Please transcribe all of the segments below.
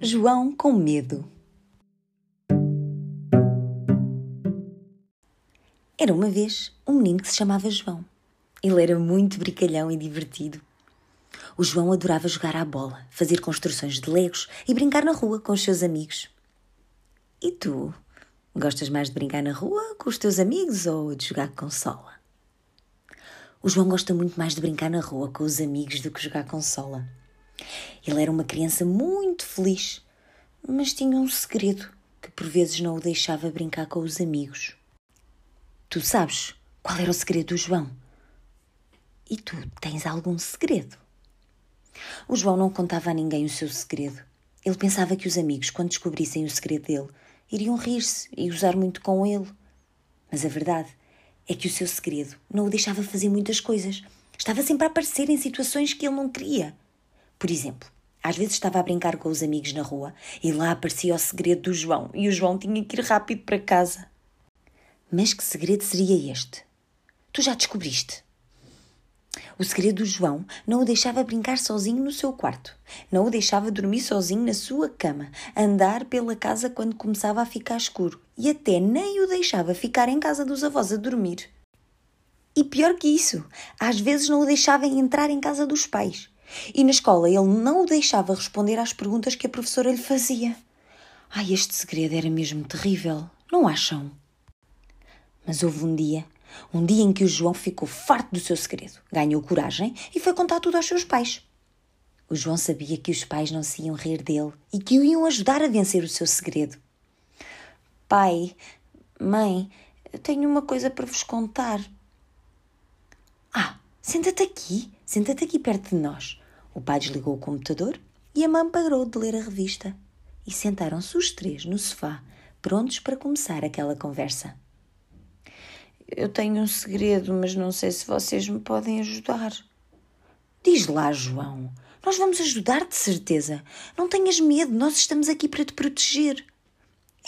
João com medo. Era uma vez um menino que se chamava João. Ele era muito brincalhão e divertido. O João adorava jogar à bola, fazer construções de legos e brincar na rua com os seus amigos. E tu? Gostas mais de brincar na rua com os teus amigos ou de jogar consola? O João gosta muito mais de brincar na rua com os amigos do que jogar consola. Ele era uma criança muito feliz, mas tinha um segredo que por vezes não o deixava brincar com os amigos. Tu sabes qual era o segredo do João? E tu tens algum segredo? O João não contava a ninguém o seu segredo. Ele pensava que os amigos, quando descobrissem o segredo dele, iriam rir-se e gozar muito com ele. Mas a verdade é que o seu segredo não o deixava fazer muitas coisas. Estava sempre a aparecer em situações que ele não queria. Por exemplo, às vezes estava a brincar com os amigos na rua e lá aparecia o segredo do João e o João tinha que ir rápido para casa. Mas que segredo seria este? Tu já descobriste? O segredo do João não o deixava brincar sozinho no seu quarto, não o deixava dormir sozinho na sua cama, andar pela casa quando começava a ficar escuro e até nem o deixava ficar em casa dos avós a dormir. E pior que isso, às vezes não o deixava entrar em casa dos pais. E na escola ele não o deixava responder às perguntas que a professora lhe fazia. Ai, este segredo era mesmo terrível, não acham? Mas houve um dia, um dia em que o João ficou farto do seu segredo, ganhou coragem e foi contar tudo aos seus pais. O João sabia que os pais não se iam rir dele e que o iam ajudar a vencer o seu segredo. Pai, mãe, eu tenho uma coisa para vos contar. Ah, senta-te aqui, senta-te aqui perto de nós. O pai desligou o computador e a mãe parou de ler a revista. E sentaram-se os três no sofá, prontos para começar aquela conversa. Eu tenho um segredo, mas não sei se vocês me podem ajudar. Diz lá, João. Nós vamos ajudar de certeza. Não tenhas medo, nós estamos aqui para te proteger.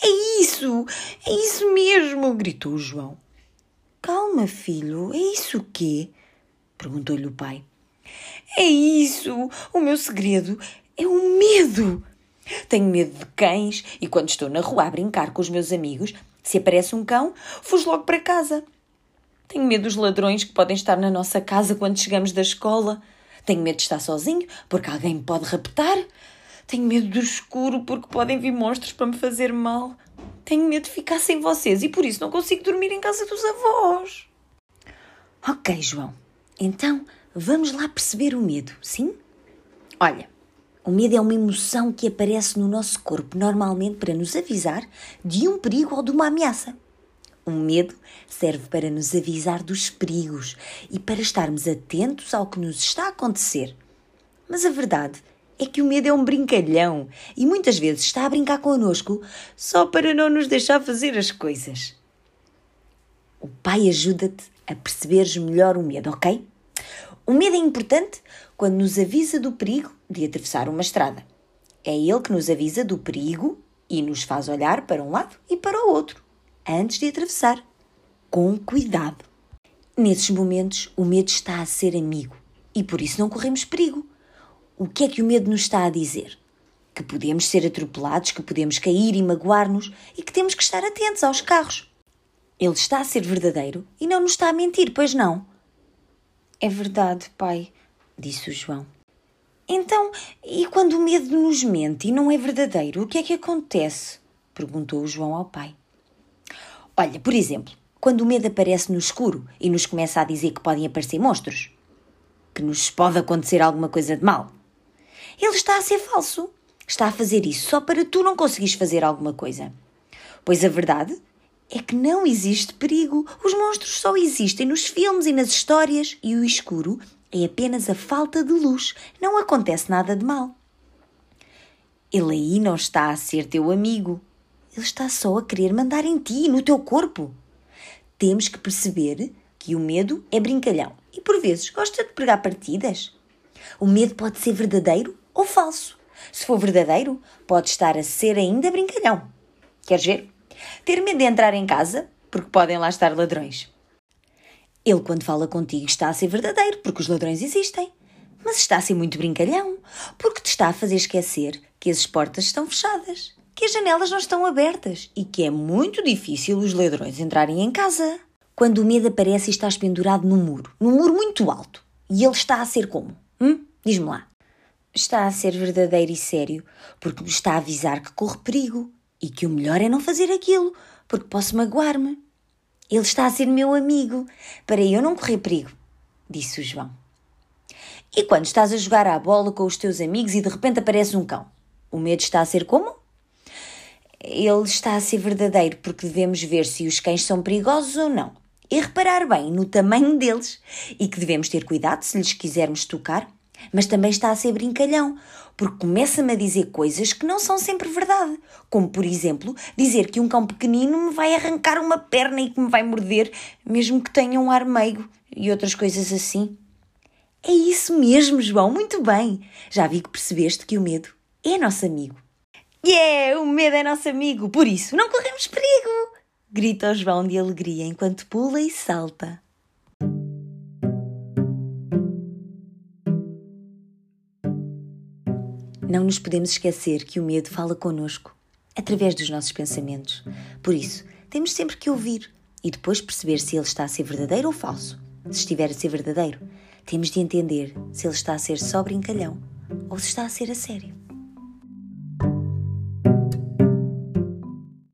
É isso! É isso mesmo! gritou João. Calma, filho, é isso o quê? perguntou-lhe o pai. É isso! O meu segredo é o medo! Tenho medo de cães e quando estou na rua a brincar com os meus amigos, se aparece um cão, fujo logo para casa. Tenho medo dos ladrões que podem estar na nossa casa quando chegamos da escola. Tenho medo de estar sozinho porque alguém me pode raptar. Tenho medo do escuro porque podem vir monstros para me fazer mal. Tenho medo de ficar sem vocês e por isso não consigo dormir em casa dos avós. Ok, João. Então vamos lá perceber o medo, sim? Olha, o medo é uma emoção que aparece no nosso corpo normalmente para nos avisar de um perigo ou de uma ameaça. O medo serve para nos avisar dos perigos e para estarmos atentos ao que nos está a acontecer. Mas a verdade é que o medo é um brincalhão e muitas vezes está a brincar connosco só para não nos deixar fazer as coisas. O pai ajuda-te a perceberes melhor o medo, ok? O medo é importante quando nos avisa do perigo de atravessar uma estrada. É ele que nos avisa do perigo e nos faz olhar para um lado e para o outro antes de atravessar. Com cuidado. Nesses momentos, o medo está a ser amigo e por isso não corremos perigo. O que é que o medo nos está a dizer? Que podemos ser atropelados, que podemos cair e magoar-nos e que temos que estar atentos aos carros. Ele está a ser verdadeiro e não nos está a mentir, pois não? É verdade, pai, disse o João. Então, e quando o medo nos mente e não é verdadeiro, o que é que acontece? perguntou o João ao pai. Olha, por exemplo, quando o medo aparece no escuro e nos começa a dizer que podem aparecer monstros, que nos pode acontecer alguma coisa de mal. Ele está a ser falso. Está a fazer isso só para tu não conseguires fazer alguma coisa. Pois a verdade é que não existe perigo. Os monstros só existem nos filmes e nas histórias e o escuro é apenas a falta de luz. Não acontece nada de mal. Ele aí não está a ser teu amigo. Ele está só a querer mandar em ti, no teu corpo. Temos que perceber que o medo é brincalhão e por vezes gosta de pregar partidas. O medo pode ser verdadeiro ou falso. Se for verdadeiro, pode estar a ser ainda brincalhão. Queres ver? Ter medo de entrar em casa porque podem lá estar ladrões. Ele, quando fala contigo, está a ser verdadeiro porque os ladrões existem. Mas está a ser muito brincalhão porque te está a fazer esquecer que as portas estão fechadas, que as janelas não estão abertas e que é muito difícil os ladrões entrarem em casa. Quando o medo aparece e estás pendurado num muro, num muro muito alto, e ele está a ser como? Hum? Diz-me lá. Está a ser verdadeiro e sério, porque me está a avisar que corre perigo e que o melhor é não fazer aquilo, porque posso magoar-me. Ele está a ser meu amigo, para eu não correr perigo, disse o João. E quando estás a jogar à bola com os teus amigos e de repente aparece um cão, o medo está a ser como? Ele está a ser verdadeiro porque devemos ver se os cães são perigosos ou não e reparar bem no tamanho deles e que devemos ter cuidado se lhes quisermos tocar mas também está a ser brincalhão, porque começa-me a dizer coisas que não são sempre verdade. Como, por exemplo, dizer que um cão pequenino me vai arrancar uma perna e que me vai morder, mesmo que tenha um ar meigo e outras coisas assim. É isso mesmo, João, muito bem. Já vi que percebeste que o medo é nosso amigo. Yeah, o medo é nosso amigo, por isso não corremos perigo! Grita o João de alegria enquanto pula e salta. Não nos podemos esquecer que o medo fala connosco, através dos nossos pensamentos. Por isso, temos sempre que ouvir e depois perceber se ele está a ser verdadeiro ou falso. Se estiver a ser verdadeiro, temos de entender se ele está a ser só brincalhão ou se está a ser a sério.